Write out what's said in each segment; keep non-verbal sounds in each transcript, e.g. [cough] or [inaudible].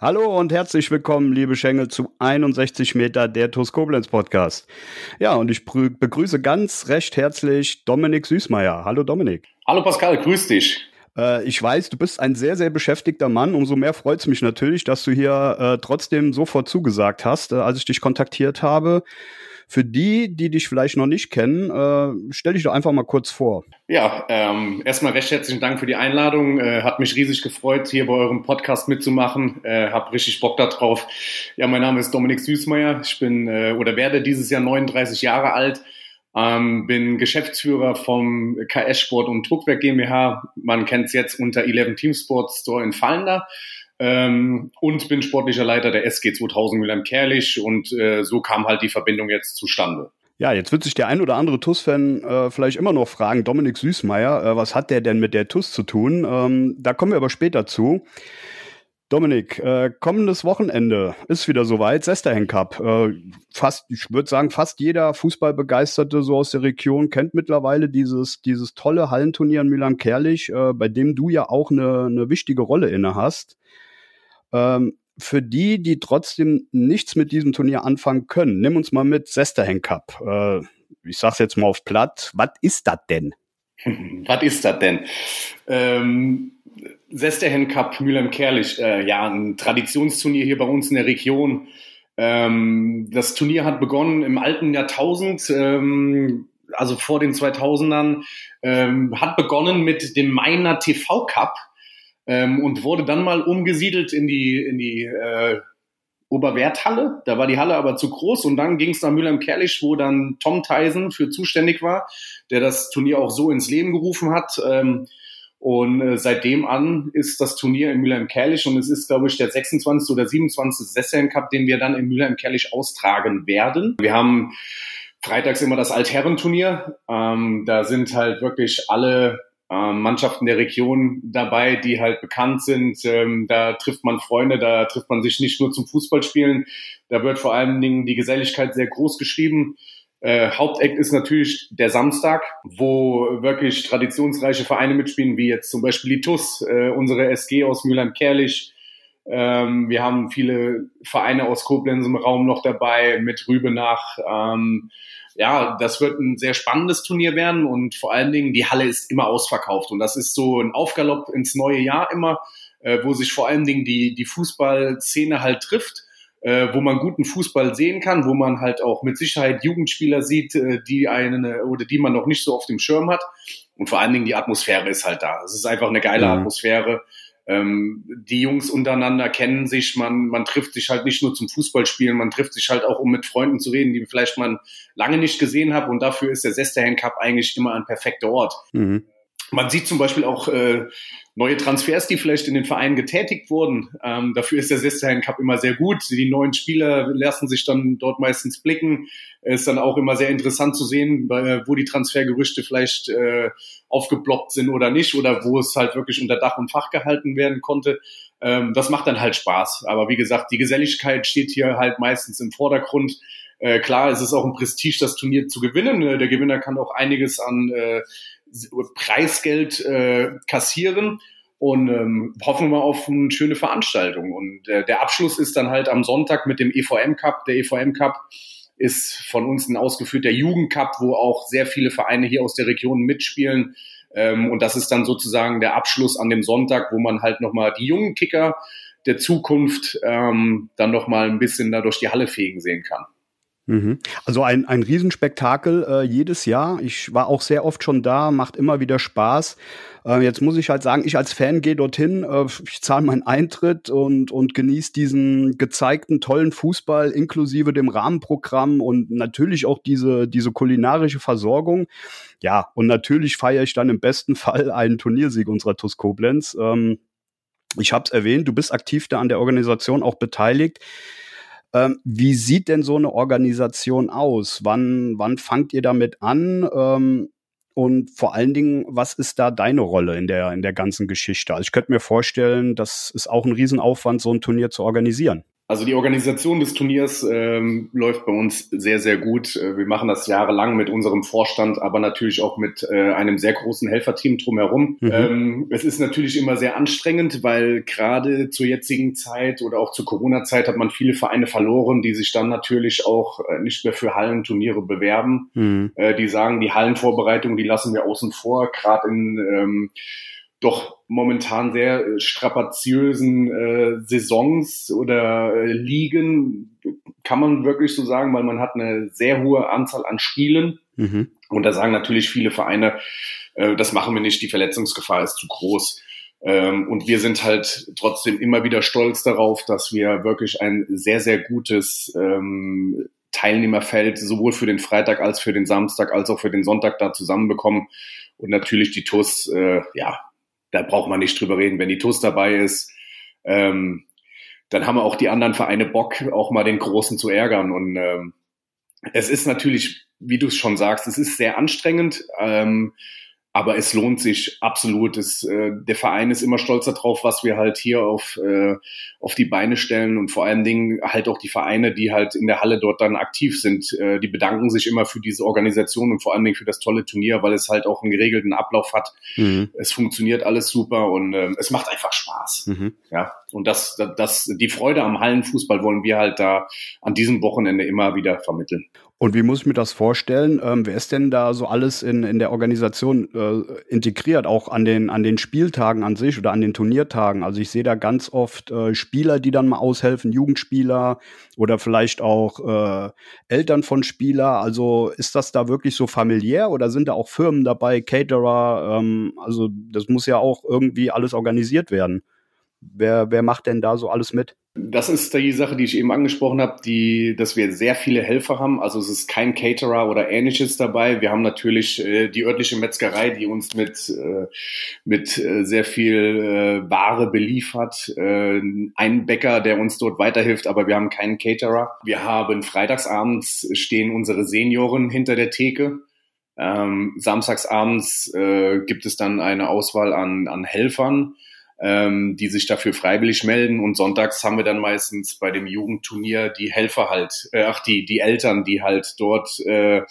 Hallo und herzlich willkommen, liebe Schengel, zu 61 Meter der TUS Koblenz Podcast. Ja, und ich begrüße ganz recht herzlich Dominik Süßmeier. Hallo Dominik. Hallo Pascal, grüß dich. Äh, ich weiß, du bist ein sehr, sehr beschäftigter Mann. Umso mehr freut es mich natürlich, dass du hier äh, trotzdem sofort zugesagt hast, äh, als ich dich kontaktiert habe. Für die, die dich vielleicht noch nicht kennen, äh, stell dich doch einfach mal kurz vor. Ja, ähm, erstmal recht herzlichen Dank für die Einladung. Äh, hat mich riesig gefreut, hier bei eurem Podcast mitzumachen. Äh, hab richtig Bock darauf. Ja, mein Name ist Dominik Süßmeier. Ich bin äh, oder werde dieses Jahr 39 Jahre alt. Ähm, bin Geschäftsführer vom KS Sport und Druckwerk GmbH. Man kennt es jetzt unter 11 Team Sports Store in Fallender ähm, und bin sportlicher Leiter der SG 2000 Mülheim Kerlich und äh, so kam halt die Verbindung jetzt zustande. Ja, jetzt wird sich der ein oder andere TUS-Fan äh, vielleicht immer noch fragen, Dominik Süßmeier, äh, was hat der denn mit der TUS zu tun? Ähm, da kommen wir aber später zu. Dominik, äh, kommendes Wochenende ist wieder soweit, Sesterhen Cup. Äh, fast, ich würde sagen, fast jeder Fußballbegeisterte so aus der Region kennt mittlerweile dieses, dieses tolle Hallenturnier in Milan-Kerlich, äh, bei dem du ja auch eine, eine wichtige Rolle inne hast. Ähm, für die, die trotzdem nichts mit diesem Turnier anfangen können, nimm uns mal mit Sesterhen Cup. Äh, ich sag's jetzt mal auf platt. Was ist das denn? [laughs] Was ist das denn? Ähm, Sesterhen Cup Mülheim-Kerlich, äh, ja, ein Traditionsturnier hier bei uns in der Region. Ähm, das Turnier hat begonnen im alten Jahrtausend, ähm, also vor den 2000ern, ähm, hat begonnen mit dem Meiner TV Cup ähm, und wurde dann mal umgesiedelt in die, in die äh, Oberwerthalle. Da war die Halle aber zu groß und dann ging es nach Mülheim-Kerlich, wo dann Tom Tyson für zuständig war, der das Turnier auch so ins Leben gerufen hat. Ähm, und äh, seitdem an ist das Turnier in Mülheim-Kerlich und es ist, glaube ich, der 26. oder 27. Sesseln Cup, den wir dann in Mülheim-Kerlich austragen werden. Wir haben freitags immer das Altherrenturnier. Ähm, da sind halt wirklich alle ähm, Mannschaften der Region dabei, die halt bekannt sind. Ähm, da trifft man Freunde, da trifft man sich nicht nur zum Fußballspielen. Da wird vor allen Dingen die Geselligkeit sehr groß geschrieben. Äh, Haupteck ist natürlich der Samstag, wo wirklich traditionsreiche Vereine mitspielen, wie jetzt zum Beispiel die TUS, äh, unsere SG aus Mülheim-Kerlich. Ähm, wir haben viele Vereine aus Koblenz im Raum noch dabei, mit Rübenach. Ähm, ja, das wird ein sehr spannendes Turnier werden und vor allen Dingen die Halle ist immer ausverkauft und das ist so ein Aufgalopp ins neue Jahr immer, äh, wo sich vor allen Dingen die, die Fußballszene halt trifft. Äh, wo man guten Fußball sehen kann, wo man halt auch mit Sicherheit Jugendspieler sieht, äh, die eine oder die man noch nicht so auf dem Schirm hat. Und vor allen Dingen die Atmosphäre ist halt da. Es ist einfach eine geile mhm. Atmosphäre. Ähm, die Jungs untereinander kennen sich, man, man trifft sich halt nicht nur zum Fußballspielen, man trifft sich halt auch, um mit Freunden zu reden, die vielleicht man lange nicht gesehen hat. Und dafür ist der Sesterhen Cup eigentlich immer ein perfekter Ort. Mhm. Man sieht zum Beispiel auch äh, neue Transfers, die vielleicht in den Vereinen getätigt wurden. Ähm, dafür ist der Sesterhen Cup immer sehr gut. Die neuen Spieler lassen sich dann dort meistens blicken. Es ist dann auch immer sehr interessant zu sehen, wo die Transfergerüchte vielleicht äh, aufgeploppt sind oder nicht oder wo es halt wirklich unter Dach und Fach gehalten werden konnte. Ähm, das macht dann halt Spaß. Aber wie gesagt, die Geselligkeit steht hier halt meistens im Vordergrund. Äh, klar, es ist auch ein Prestige, das Turnier zu gewinnen. Der Gewinner kann auch einiges an äh, Preisgeld äh, kassieren und ähm, hoffen wir auf eine schöne Veranstaltung. Und äh, der Abschluss ist dann halt am Sonntag mit dem EVM Cup. Der EVM Cup ist von uns ein ausgeführter Jugendcup, wo auch sehr viele Vereine hier aus der Region mitspielen. Ähm, und das ist dann sozusagen der Abschluss an dem Sonntag, wo man halt nochmal die jungen Kicker der Zukunft ähm, dann nochmal ein bisschen da durch die Halle fegen sehen kann. Mhm. Also ein, ein Riesenspektakel äh, jedes Jahr. Ich war auch sehr oft schon da, macht immer wieder Spaß. Äh, jetzt muss ich halt sagen, ich als Fan gehe dorthin, äh, ich zahle meinen Eintritt und, und genieße diesen gezeigten tollen Fußball inklusive dem Rahmenprogramm und natürlich auch diese, diese kulinarische Versorgung. Ja, und natürlich feiere ich dann im besten Fall einen Turniersieg unserer TuS Koblenz. Ähm, ich habe es erwähnt, du bist aktiv da an der Organisation auch beteiligt. Ähm, wie sieht denn so eine Organisation aus? Wann, wann fangt ihr damit an? Ähm, und vor allen Dingen, was ist da deine Rolle in der, in der ganzen Geschichte? Also ich könnte mir vorstellen, das ist auch ein Riesenaufwand, so ein Turnier zu organisieren. Also die Organisation des Turniers ähm, läuft bei uns sehr, sehr gut. Äh, wir machen das jahrelang mit unserem Vorstand, aber natürlich auch mit äh, einem sehr großen Helferteam drumherum. Mhm. Ähm, es ist natürlich immer sehr anstrengend, weil gerade zur jetzigen Zeit oder auch zur Corona-Zeit hat man viele Vereine verloren, die sich dann natürlich auch äh, nicht mehr für Hallenturniere bewerben. Mhm. Äh, die sagen, die Hallenvorbereitung, die lassen wir außen vor, gerade in ähm, doch momentan sehr äh, strapaziösen äh, Saisons oder äh, Ligen, kann man wirklich so sagen, weil man hat eine sehr hohe Anzahl an Spielen. Mhm. Und da sagen natürlich viele Vereine, äh, das machen wir nicht, die Verletzungsgefahr ist zu groß. Ähm, und wir sind halt trotzdem immer wieder stolz darauf, dass wir wirklich ein sehr, sehr gutes ähm, Teilnehmerfeld sowohl für den Freitag als für den Samstag als auch für den Sonntag da zusammenbekommen. Und natürlich die TUS, äh, ja, da braucht man nicht drüber reden. Wenn die TUS dabei ist, ähm, dann haben auch die anderen Vereine Bock, auch mal den Großen zu ärgern. Und ähm, es ist natürlich, wie du es schon sagst, es ist sehr anstrengend. Ähm, aber es lohnt sich absolut. Es, äh, der Verein ist immer stolz darauf, was wir halt hier auf, äh, auf die Beine stellen und vor allen Dingen halt auch die Vereine, die halt in der Halle dort dann aktiv sind, äh, die bedanken sich immer für diese Organisation und vor allen Dingen für das tolle Turnier, weil es halt auch einen geregelten Ablauf hat. Mhm. Es funktioniert alles super und äh, es macht einfach Spaß. Mhm. Ja, und das, das, das, die Freude am Hallenfußball wollen wir halt da an diesem Wochenende immer wieder vermitteln. Und wie muss ich mir das vorstellen? Ähm, wer ist denn da so alles in, in der Organisation äh, integriert, auch an den, an den Spieltagen an sich oder an den Turniertagen? Also ich sehe da ganz oft äh, Spieler, die dann mal aushelfen, Jugendspieler oder vielleicht auch äh, Eltern von Spieler. Also ist das da wirklich so familiär oder sind da auch Firmen dabei, Caterer? Ähm, also das muss ja auch irgendwie alles organisiert werden. Wer, wer macht denn da so alles mit? Das ist die Sache, die ich eben angesprochen habe, die, dass wir sehr viele Helfer haben. Also es ist kein Caterer oder ähnliches dabei. Wir haben natürlich äh, die örtliche Metzgerei, die uns mit, äh, mit äh, sehr viel äh, Ware beliefert. Äh, ein Bäcker, der uns dort weiterhilft, aber wir haben keinen Caterer. Wir haben freitagsabends stehen unsere Senioren hinter der Theke. Ähm, samstagsabends äh, gibt es dann eine Auswahl an, an Helfern ähm, die sich dafür freiwillig melden. Und sonntags haben wir dann meistens bei dem Jugendturnier die Helfer halt, äh, ach, die, die Eltern, die halt dort äh,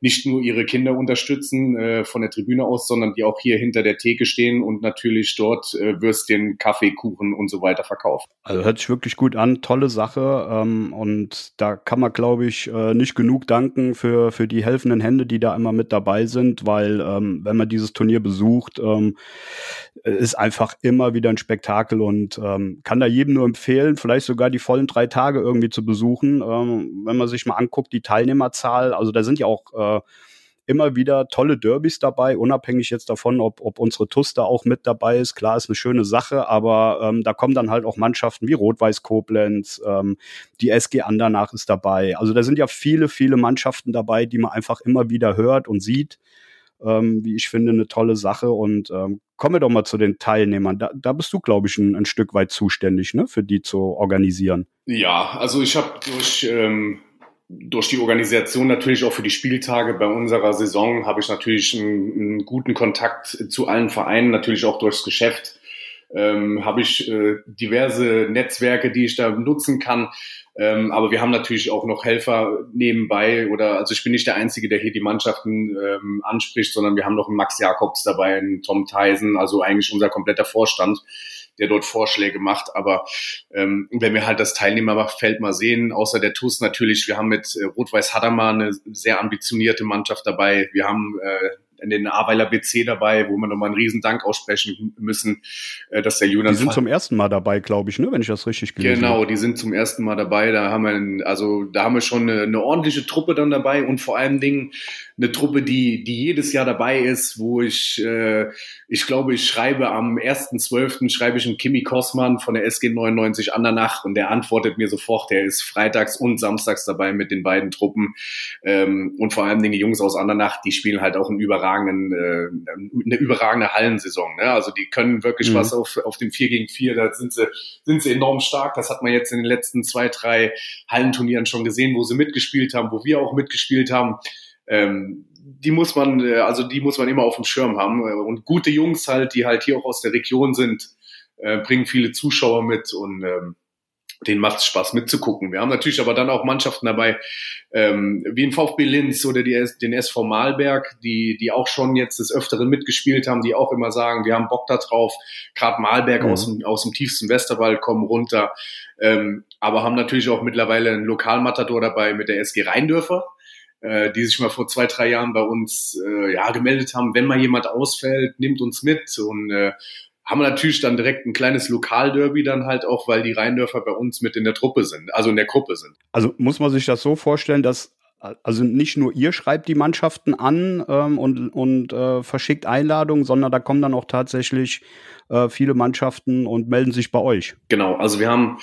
nicht nur ihre Kinder unterstützen äh, von der Tribüne aus, sondern die auch hier hinter der Theke stehen und natürlich dort äh, Würstchen, Kaffee, Kuchen und so weiter verkaufen. Also hört sich wirklich gut an, tolle Sache. Ähm, und da kann man, glaube ich, äh, nicht genug danken für, für die helfenden Hände, die da immer mit dabei sind, weil ähm, wenn man dieses Turnier besucht, ähm, ist einfach immer wieder ein Spektakel und ähm, kann da jedem nur empfehlen, vielleicht sogar die vollen drei Tage irgendwie zu besuchen. Ähm, wenn man sich mal anguckt, die Teilnehmerzahl, also da sind ja auch äh, immer wieder tolle Derbys dabei, unabhängig jetzt davon, ob, ob unsere TUS auch mit dabei ist. Klar, ist eine schöne Sache, aber ähm, da kommen dann halt auch Mannschaften wie Rot-Weiß Koblenz, ähm, die SG Andernach ist dabei. Also da sind ja viele, viele Mannschaften dabei, die man einfach immer wieder hört und sieht. Ähm, wie ich finde, eine tolle Sache. Und ähm, kommen wir doch mal zu den Teilnehmern. Da, da bist du, glaube ich, ein, ein Stück weit zuständig, ne, für die zu organisieren. Ja, also ich habe durch ähm, durch die Organisation natürlich auch für die Spieltage bei unserer Saison habe ich natürlich einen, einen guten Kontakt zu allen Vereinen, natürlich auch durchs Geschäft. Ähm, habe ich äh, diverse Netzwerke, die ich da nutzen kann. Ähm, aber wir haben natürlich auch noch Helfer nebenbei oder also ich bin nicht der Einzige, der hier die Mannschaften ähm, anspricht, sondern wir haben noch einen Max Jakobs dabei, einen Tom Theisen, also eigentlich unser kompletter Vorstand, der dort Vorschläge macht. Aber ähm, wenn wir halt das Teilnehmerfeld mal sehen, außer der TUS natürlich, wir haben mit äh, Rot-Weiß Hadamar eine sehr ambitionierte Mannschaft dabei. Wir haben äh, in den Aweiler BC dabei, wo wir nochmal einen riesen Dank aussprechen müssen, äh, dass der Julian. Die sind zum ersten Mal dabei, glaube ich, ne, wenn ich das richtig gelesen Genau, habe. die sind zum ersten Mal dabei. Da haben wir, also da haben wir schon eine, eine ordentliche Truppe dann dabei und vor allen Dingen eine Truppe, die, die jedes Jahr dabei ist, wo ich, äh, ich glaube, ich schreibe am 1.12. schreibe ich einen Kimi Kosman von der SG 99 Andernach und der antwortet mir sofort, der ist freitags und samstags dabei mit den beiden Truppen. Ähm, und vor allem die Jungs aus Andernach, die spielen halt auch einen überragenden, äh, eine überragende Hallensaison. Ne? Also die können wirklich mhm. was auf, auf dem 4 gegen 4, da sind sie, sind sie enorm stark. Das hat man jetzt in den letzten zwei, drei Hallenturnieren schon gesehen, wo sie mitgespielt haben, wo wir auch mitgespielt haben ähm, die muss man, äh, also die muss man immer auf dem Schirm haben. Und gute Jungs halt, die halt hier auch aus der Region sind, äh, bringen viele Zuschauer mit und ähm, denen macht es Spaß mitzugucken. Wir haben natürlich aber dann auch Mannschaften dabei, ähm, wie in VfB Linz oder die, den SV Malberg, die, die auch schon jetzt des Öfteren mitgespielt haben, die auch immer sagen, wir haben Bock da drauf. Gerade Malberg mhm. aus, dem, aus dem tiefsten Westerwald kommen runter, ähm, aber haben natürlich auch mittlerweile einen Lokalmatador dabei mit der SG Rheindörfer äh, die sich mal vor zwei, drei Jahren bei uns äh, ja, gemeldet haben, wenn mal jemand ausfällt, nimmt uns mit und äh, haben wir natürlich dann direkt ein kleines Lokalderby dann halt auch, weil die Rheindörfer bei uns mit in der Truppe sind, also in der Gruppe sind. Also muss man sich das so vorstellen, dass also nicht nur ihr schreibt die Mannschaften an ähm, und, und äh, verschickt Einladungen, sondern da kommen dann auch tatsächlich äh, viele Mannschaften und melden sich bei euch. Genau, also wir haben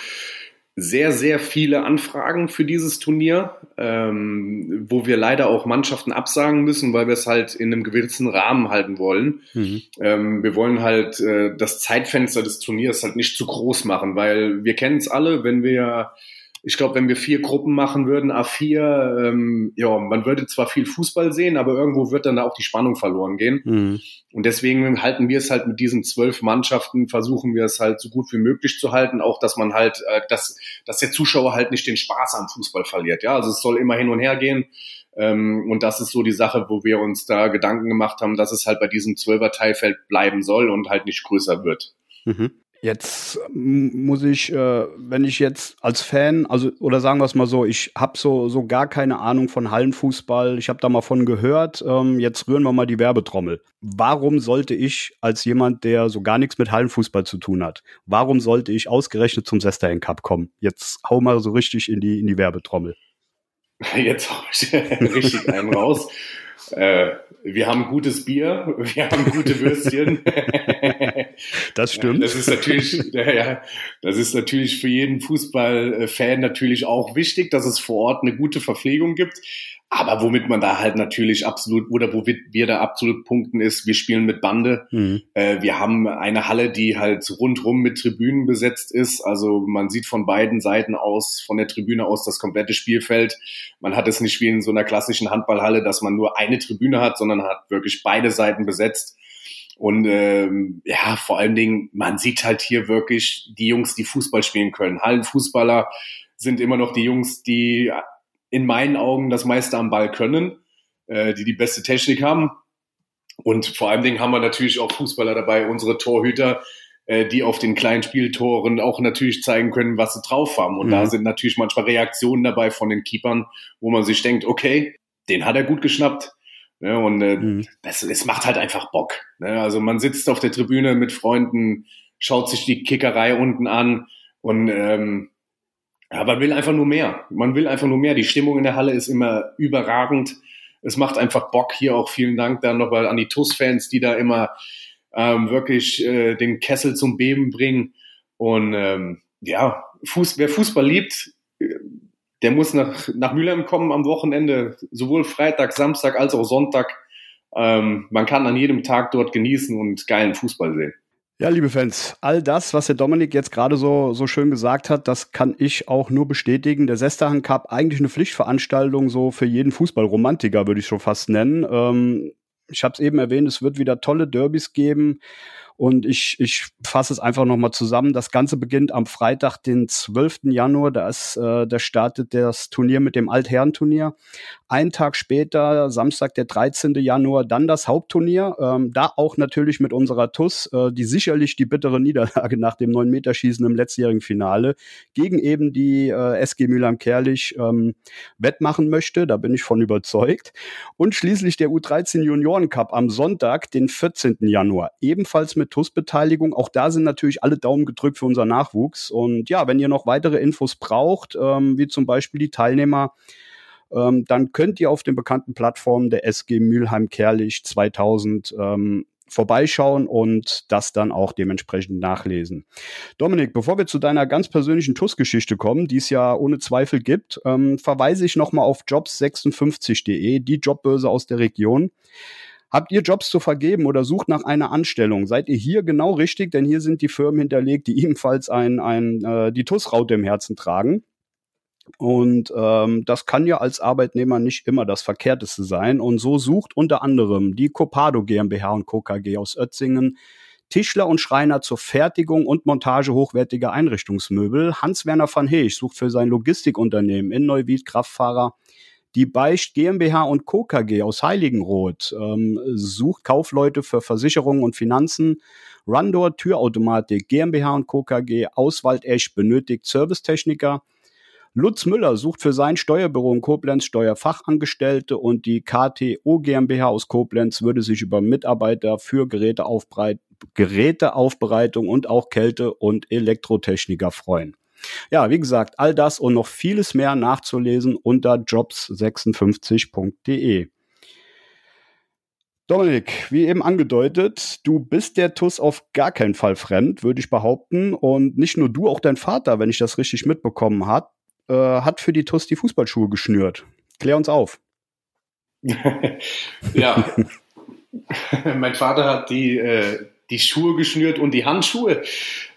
sehr, sehr viele Anfragen für dieses Turnier, ähm, wo wir leider auch Mannschaften absagen müssen, weil wir es halt in einem gewissen Rahmen halten wollen. Mhm. Ähm, wir wollen halt äh, das Zeitfenster des Turniers halt nicht zu groß machen, weil wir kennen es alle, wenn wir ich glaube, wenn wir vier Gruppen machen würden, A4, ähm, ja, man würde zwar viel Fußball sehen, aber irgendwo wird dann da auch die Spannung verloren gehen. Mhm. Und deswegen halten wir es halt mit diesen zwölf Mannschaften, versuchen wir es halt so gut wie möglich zu halten, auch dass man halt, äh, dass, dass der Zuschauer halt nicht den Spaß am Fußball verliert. Ja, also es soll immer hin und her gehen. Ähm, und das ist so die Sache, wo wir uns da Gedanken gemacht haben, dass es halt bei diesem Zwölfer-Teilfeld bleiben soll und halt nicht größer wird. Mhm. Jetzt muss ich, äh, wenn ich jetzt als Fan, also oder sagen wir es mal so, ich habe so so gar keine Ahnung von Hallenfußball. Ich habe da mal von gehört. Ähm, jetzt rühren wir mal die Werbetrommel. Warum sollte ich als jemand, der so gar nichts mit Hallenfußball zu tun hat, warum sollte ich ausgerechnet zum Sesterhen Cup kommen? Jetzt hau mal so richtig in die in die Werbetrommel. [laughs] Jetzt hau ich [laughs] richtig einen raus. Äh, wir haben gutes Bier, [laughs] wir haben gute Würstchen. Das stimmt. Das ist natürlich, [laughs] ja, das ist natürlich für jeden Fußballfan natürlich auch wichtig, dass es vor Ort eine gute Verpflegung gibt. Aber womit man da halt natürlich absolut, oder wo wir da absolut punkten ist, wir spielen mit Bande. Mhm. Äh, wir haben eine Halle, die halt rundrum mit Tribünen besetzt ist. Also man sieht von beiden Seiten aus, von der Tribüne aus das komplette Spielfeld. Man hat es nicht wie in so einer klassischen Handballhalle, dass man nur eine Tribüne hat, sondern hat wirklich beide Seiten besetzt. Und ähm, ja, vor allen Dingen, man sieht halt hier wirklich die Jungs, die Fußball spielen können. Hallenfußballer sind immer noch die Jungs, die in meinen Augen das meiste am Ball können, äh, die die beste Technik haben. Und vor allen Dingen haben wir natürlich auch Fußballer dabei, unsere Torhüter, äh, die auf den kleinen Spieltoren auch natürlich zeigen können, was sie drauf haben. Und mhm. da sind natürlich manchmal Reaktionen dabei von den Keepern, wo man sich denkt, okay, den hat er gut geschnappt. Ja, und äh, mhm. das, es macht halt einfach Bock. Ne? Also man sitzt auf der Tribüne mit Freunden, schaut sich die Kickerei unten an und ähm, ja, man will einfach nur mehr. Man will einfach nur mehr. Die Stimmung in der Halle ist immer überragend. Es macht einfach Bock. Hier auch vielen Dank dann nochmal an die TUS-Fans, die da immer ähm, wirklich äh, den Kessel zum Beben bringen. Und ähm, ja, Fuß, wer Fußball liebt, der muss nach, nach Mülheim kommen am Wochenende, sowohl Freitag, Samstag als auch Sonntag. Ähm, man kann an jedem Tag dort genießen und geilen Fußball sehen. Ja, liebe Fans, all das, was der Dominik jetzt gerade so, so schön gesagt hat, das kann ich auch nur bestätigen. Der Sestahan Cup, eigentlich eine Pflichtveranstaltung so für jeden Fußballromantiker, würde ich schon fast nennen. Ähm, ich habe es eben erwähnt, es wird wieder tolle Derbys geben. Und ich, ich fasse es einfach nochmal zusammen. Das Ganze beginnt am Freitag, den 12. Januar. Da, ist, äh, da startet das Turnier mit dem Altherrenturnier. Ein Tag später, Samstag, der 13. Januar, dann das Hauptturnier. Ähm, da auch natürlich mit unserer TUS, äh, die sicherlich die bittere Niederlage nach dem 9-Meterschießen im letztjährigen Finale gegen eben die äh, SG Mülheim-Kerlich ähm, wettmachen möchte. Da bin ich von überzeugt. Und schließlich der U13 Junioren Cup am Sonntag, den 14. Januar. Ebenfalls mit TUS-Beteiligung. Auch da sind natürlich alle Daumen gedrückt für unseren Nachwuchs. Und ja, wenn ihr noch weitere Infos braucht, ähm, wie zum Beispiel die Teilnehmer, ähm, dann könnt ihr auf den bekannten Plattformen der SG Mülheim-Kerlich 2000 ähm, vorbeischauen und das dann auch dementsprechend nachlesen. Dominik, bevor wir zu deiner ganz persönlichen TUS-Geschichte kommen, die es ja ohne Zweifel gibt, ähm, verweise ich nochmal auf jobs56.de, die Jobbörse aus der Region. Habt ihr Jobs zu vergeben oder sucht nach einer Anstellung? Seid ihr hier genau richtig? Denn hier sind die Firmen hinterlegt, die ebenfalls ein, ein, äh, die TUS-Raute im Herzen tragen. Und ähm, das kann ja als Arbeitnehmer nicht immer das Verkehrteste sein. Und so sucht unter anderem die Copado GmbH und Co. KG aus Ötzingen Tischler und Schreiner zur Fertigung und Montage hochwertiger Einrichtungsmöbel. Hans-Werner van Heech sucht für sein Logistikunternehmen in Neuwied Kraftfahrer. Die Beicht GmbH und Co. KG aus Heiligenroth ähm, sucht Kaufleute für Versicherungen und Finanzen. Rundor Türautomatik GmbH und Co. KG aus Waldesch benötigt Servicetechniker. Lutz Müller sucht für sein Steuerbüro in Koblenz Steuerfachangestellte und die KTO GmbH aus Koblenz würde sich über Mitarbeiter für Geräteaufbereitung und auch Kälte- und Elektrotechniker freuen. Ja, wie gesagt, all das und noch vieles mehr nachzulesen unter jobs56.de. Dominik, wie eben angedeutet, du bist der TUS auf gar keinen Fall fremd, würde ich behaupten. Und nicht nur du, auch dein Vater, wenn ich das richtig mitbekommen habe, äh, hat für die TUS die Fußballschuhe geschnürt. Klär uns auf. [laughs] ja. [laughs] mein Vater hat die, äh, die Schuhe geschnürt und die Handschuhe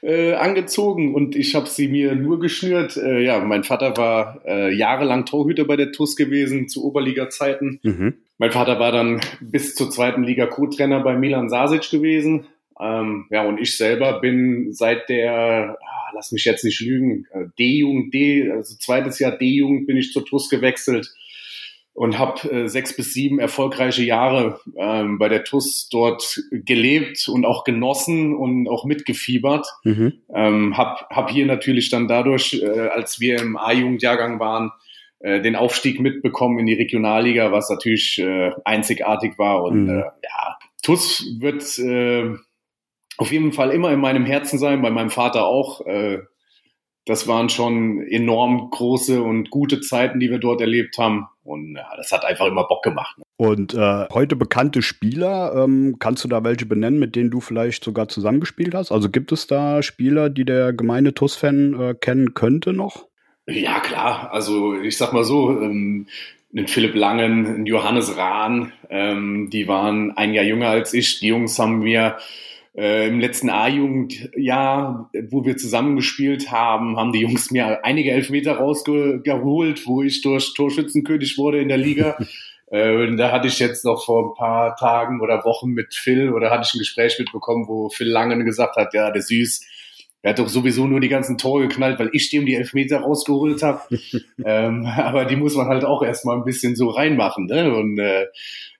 äh, angezogen und ich habe sie mir nur geschnürt. Äh, ja, mein Vater war äh, jahrelang Torhüter bei der TUS gewesen zu Oberliga-Zeiten. Mhm. Mein Vater war dann bis zur zweiten Liga Co-Trainer bei Milan Sasic gewesen. Ähm, ja, und ich selber bin seit der lass mich jetzt nicht lügen, äh, D-Jugend, D, also zweites Jahr D-Jugend bin ich zur TUS gewechselt und habe äh, sechs bis sieben erfolgreiche Jahre ähm, bei der TUS dort gelebt und auch genossen und auch mitgefiebert. Mhm. Ähm, hab, hab hier natürlich dann dadurch, äh, als wir im A-Jugendjahrgang waren, äh, den Aufstieg mitbekommen in die Regionalliga, was natürlich äh, einzigartig war. Und mhm. äh, ja, TUS wird äh, auf jeden Fall immer in meinem Herzen sein, bei meinem Vater auch. Äh, das waren schon enorm große und gute Zeiten, die wir dort erlebt haben. Und ja, das hat einfach immer Bock gemacht. Ne? Und äh, heute bekannte Spieler, ähm, kannst du da welche benennen, mit denen du vielleicht sogar zusammengespielt hast? Also gibt es da Spieler, die der gemeine TUS-Fan äh, kennen könnte noch? Ja, klar. Also ich sag mal so, ähm, einen Philipp Langen, einen Johannes Rahn, ähm, die waren ein Jahr jünger als ich. Die Jungs haben mir äh, Im letzten A-Jugendjahr, wo wir zusammengespielt haben, haben die Jungs mir einige Elfmeter rausgeholt, wo ich durch Torschützenkönig wurde in der Liga. [laughs] äh, da hatte ich jetzt noch vor ein paar Tagen oder Wochen mit Phil oder hatte ich ein Gespräch mitbekommen, wo Phil Langen gesagt hat, ja, der Süß, er hat doch sowieso nur die ganzen Tore geknallt, weil ich dem die Elfmeter rausgeholt habe. [laughs] ähm, aber die muss man halt auch erstmal ein bisschen so reinmachen. Ne? Und äh,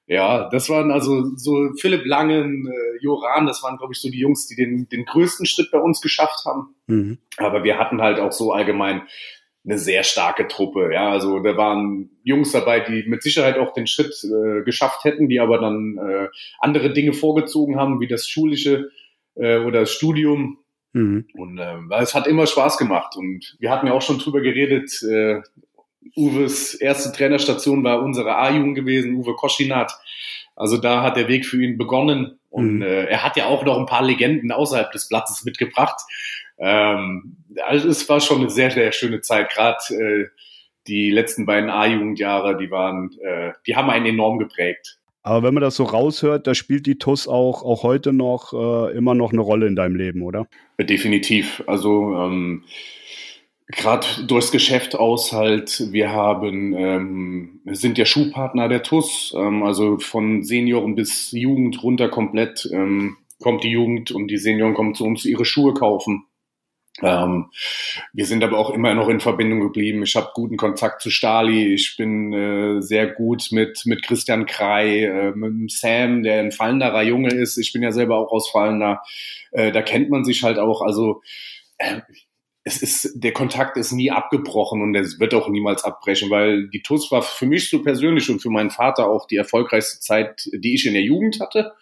ja, das waren also so Philipp Langen, äh, Joran, das waren, glaube ich, so die Jungs, die den, den größten Schritt bei uns geschafft haben. Mhm. Aber wir hatten halt auch so allgemein eine sehr starke Truppe. Ja, also da waren Jungs dabei, die mit Sicherheit auch den Schritt äh, geschafft hätten, die aber dann äh, andere Dinge vorgezogen haben, wie das schulische äh, oder das Studium. Mhm. Und äh, es hat immer Spaß gemacht. Und wir hatten ja auch schon drüber geredet, äh, Uwes erste Trainerstation war unsere A-Jugend gewesen, Uwe Koschinat. Also da hat der Weg für ihn begonnen. Und mhm. äh, er hat ja auch noch ein paar Legenden außerhalb des Platzes mitgebracht. Ähm, also es war schon eine sehr, sehr schöne Zeit. Gerade äh, die letzten beiden A-Jugendjahre, die waren, äh, die haben einen enorm geprägt. Aber wenn man das so raushört, da spielt die TUS auch, auch heute noch äh, immer noch eine Rolle in deinem Leben, oder? Definitiv. Also ähm, gerade durchs Geschäft aus halt, wir haben, ähm, sind ja Schuhpartner der TUS, ähm, also von Senioren bis Jugend runter komplett ähm, kommt die Jugend und die Senioren kommen zu uns ihre Schuhe kaufen. Ähm, wir sind aber auch immer noch in Verbindung geblieben. Ich habe guten Kontakt zu Stali. Ich bin äh, sehr gut mit, mit Christian Krei, äh, mit Sam, der ein Fallenderer Junge ist. Ich bin ja selber auch aus Fallender. Äh, da kennt man sich halt auch. Also äh, es ist, der Kontakt ist nie abgebrochen und es wird auch niemals abbrechen, weil die TUS war für mich so persönlich und für meinen Vater auch die erfolgreichste Zeit, die ich in der Jugend hatte.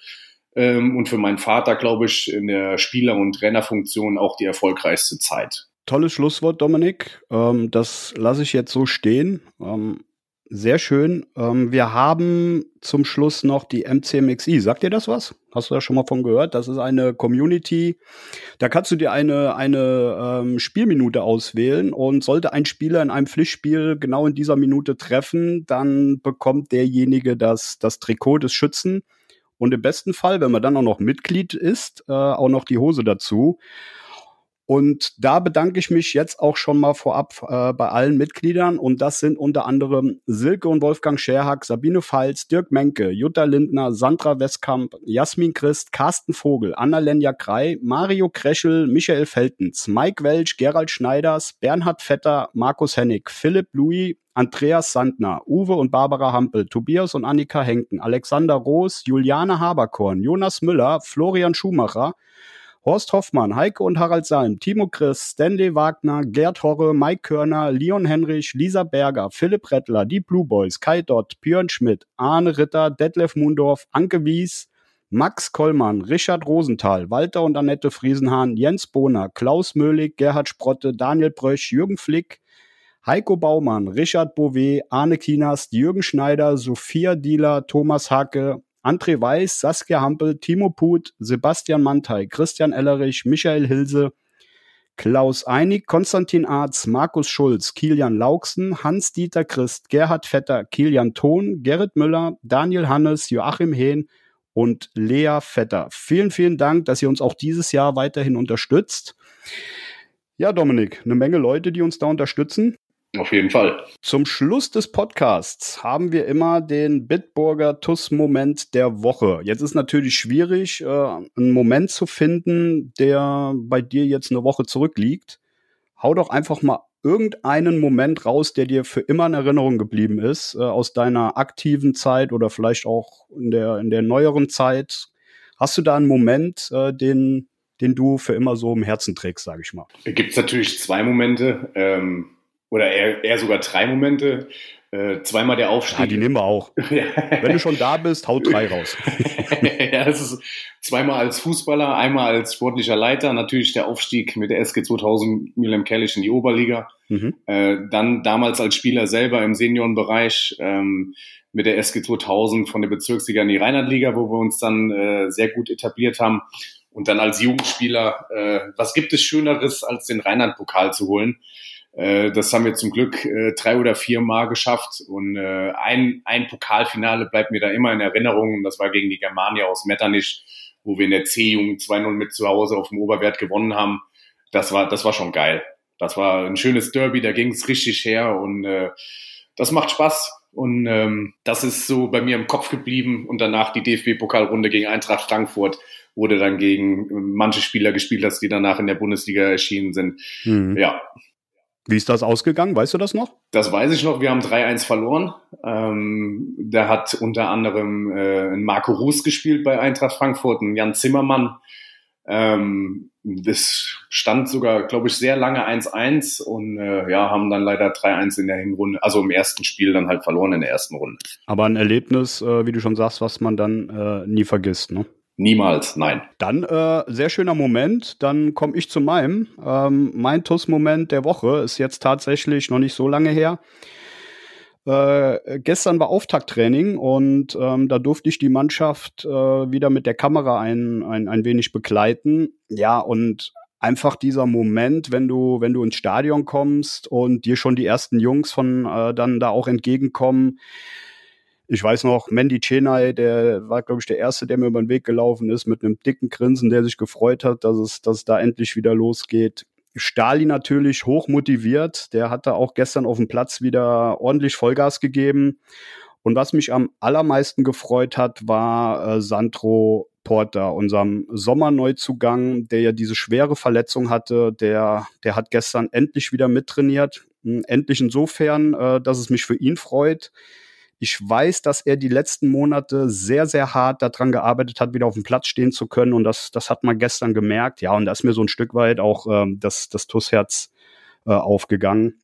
Ähm, und für meinen Vater, glaube ich, in der Spieler- und Trainerfunktion auch die erfolgreichste Zeit. Tolles Schlusswort, Dominik. Ähm, das lasse ich jetzt so stehen. Sehr schön. Ähm, wir haben zum Schluss noch die MCMXI. Sagt dir das was? Hast du da schon mal von gehört? Das ist eine Community. Da kannst du dir eine, eine ähm, Spielminute auswählen und sollte ein Spieler in einem Pflichtspiel genau in dieser Minute treffen, dann bekommt derjenige das, das Trikot des Schützen. Und im besten Fall, wenn man dann auch noch Mitglied ist, äh, auch noch die Hose dazu. Und da bedanke ich mich jetzt auch schon mal vorab äh, bei allen Mitgliedern. Und das sind unter anderem Silke und Wolfgang Scherhack, Sabine Pfalz, Dirk Menke, Jutta Lindner, Sandra Westkamp, Jasmin Christ, Carsten Vogel, Anna-Lenja Krei, Mario Kreschel, Michael Feltens, Mike Welch, Gerald Schneiders, Bernhard Vetter, Markus Hennig, Philipp Louis, Andreas Sandner, Uwe und Barbara Hampel, Tobias und Annika Henken, Alexander Roos, Juliane Haberkorn, Jonas Müller, Florian Schumacher, Horst Hoffmann, Heike und Harald Salm, Timo Chris, Stanley Wagner, Gerd Horre, Mike Körner, Leon Henrich, Lisa Berger, Philipp Rettler, die Blue Boys, Kai Dott, Björn Schmidt, Arne Ritter, Detlef Mundorf, Anke Wies, Max Kollmann, Richard Rosenthal, Walter und Annette Friesenhahn, Jens Bohner, Klaus Möhlig, Gerhard Sprotte, Daniel Brösch, Jürgen Flick, Heiko Baumann, Richard Bouvet, Arne Kinas, Jürgen Schneider, Sophia Dieler, Thomas Hacke, André Weiß, Saskia Hampel, Timo Put, Sebastian Mantei, Christian Ellerich, Michael Hilse, Klaus Einig, Konstantin Arz, Markus Schulz, Kilian Lauksen, Hans-Dieter Christ, Gerhard Vetter, Kilian Thon, Gerrit Müller, Daniel Hannes, Joachim Hehn und Lea Vetter. Vielen, vielen Dank, dass ihr uns auch dieses Jahr weiterhin unterstützt. Ja, Dominik, eine Menge Leute, die uns da unterstützen. Auf jeden Fall. Zum Schluss des Podcasts haben wir immer den Bitburger TUS-Moment der Woche. Jetzt ist natürlich schwierig, äh, einen Moment zu finden, der bei dir jetzt eine Woche zurückliegt. Hau doch einfach mal irgendeinen Moment raus, der dir für immer in Erinnerung geblieben ist, äh, aus deiner aktiven Zeit oder vielleicht auch in der, in der neueren Zeit. Hast du da einen Moment, äh, den, den du für immer so im Herzen trägst, sage ich mal? Gibt es natürlich zwei Momente. Ähm oder eher, eher sogar drei Momente. Äh, zweimal der Aufstieg. Ja, die nehmen wir auch. [laughs] Wenn du schon da bist, haut drei raus. [laughs] ja, das ist zweimal als Fußballer, einmal als sportlicher Leiter. Natürlich der Aufstieg mit der SG 2000 Wilhelm Kellich in die Oberliga. Mhm. Äh, dann damals als Spieler selber im Seniorenbereich ähm, mit der SG 2000 von der Bezirksliga in die Rheinlandliga, wo wir uns dann äh, sehr gut etabliert haben. Und dann als Jugendspieler, äh, was gibt es Schöneres, als den Rheinland-Pokal zu holen? Äh, das haben wir zum Glück äh, drei oder vier Mal geschafft. Und äh, ein, ein Pokalfinale bleibt mir da immer in Erinnerung. Und das war gegen die Germania aus Metternich, wo wir in der C-Jugend 2-0 mit zu Hause auf dem Oberwert gewonnen haben. Das war, das war schon geil. Das war ein schönes Derby, da ging es richtig her und äh, das macht Spaß. Und ähm, das ist so bei mir im Kopf geblieben. Und danach die DFB-Pokalrunde gegen Eintracht Frankfurt wurde dann gegen manche Spieler gespielt, dass die danach in der Bundesliga erschienen sind. Mhm. Ja, wie ist das ausgegangen? Weißt du das noch? Das weiß ich noch. Wir haben 3-1 verloren. Ähm, da hat unter anderem äh, Marco Ruß gespielt bei Eintracht Frankfurt, ein Jan Zimmermann. Ähm, das stand sogar, glaube ich, sehr lange 1-1 und äh, ja, haben dann leider 3-1 in der Hinrunde, also im ersten Spiel dann halt verloren in der ersten Runde. Aber ein Erlebnis, äh, wie du schon sagst, was man dann äh, nie vergisst, ne? Niemals, nein. Dann äh, sehr schöner Moment. Dann komme ich zu meinem. Ähm, mein TUS-Moment der Woche ist jetzt tatsächlich noch nicht so lange her. Äh, gestern war Auftakttraining und ähm, da durfte ich die Mannschaft äh, wieder mit der Kamera ein, ein, ein wenig begleiten. Ja, und einfach dieser Moment, wenn du, wenn du ins Stadion kommst und dir schon die ersten Jungs von äh, dann da auch entgegenkommen ich weiß noch, Mandy Chenai, der war, glaube ich, der Erste, der mir über den Weg gelaufen ist, mit einem dicken Grinsen, der sich gefreut hat, dass es, dass es da endlich wieder losgeht. Stali natürlich hoch motiviert. Der hat da auch gestern auf dem Platz wieder ordentlich Vollgas gegeben. Und was mich am allermeisten gefreut hat, war äh, Sandro Porter, unserem Sommerneuzugang, der ja diese schwere Verletzung hatte. Der, der hat gestern endlich wieder mittrainiert. Hm, endlich insofern, äh, dass es mich für ihn freut. Ich weiß, dass er die letzten Monate sehr, sehr hart daran gearbeitet hat, wieder auf dem Platz stehen zu können. Und das, das hat man gestern gemerkt. Ja, und da ist mir so ein Stück weit auch ähm, das, das Tussherz äh, aufgegangen.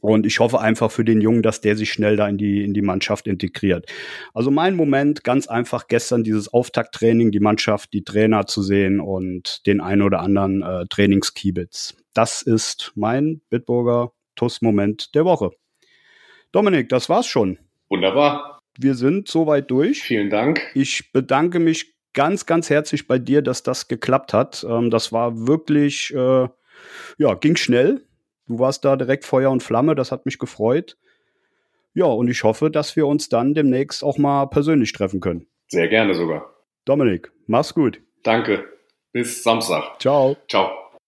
Und ich hoffe einfach für den Jungen, dass der sich schnell da in die, in die Mannschaft integriert. Also mein Moment, ganz einfach gestern dieses Auftakttraining, die Mannschaft, die Trainer zu sehen und den ein oder anderen äh, Trainingskiebitz. Das ist mein Bitburger TUS-Moment der Woche. Dominik, das war's schon. Wunderbar. Wir sind soweit durch. Vielen Dank. Ich bedanke mich ganz, ganz herzlich bei dir, dass das geklappt hat. Ähm, das war wirklich, äh, ja, ging schnell. Du warst da direkt Feuer und Flamme, das hat mich gefreut. Ja, und ich hoffe, dass wir uns dann demnächst auch mal persönlich treffen können. Sehr gerne sogar. Dominik, mach's gut. Danke. Bis Samstag. Ciao. Ciao.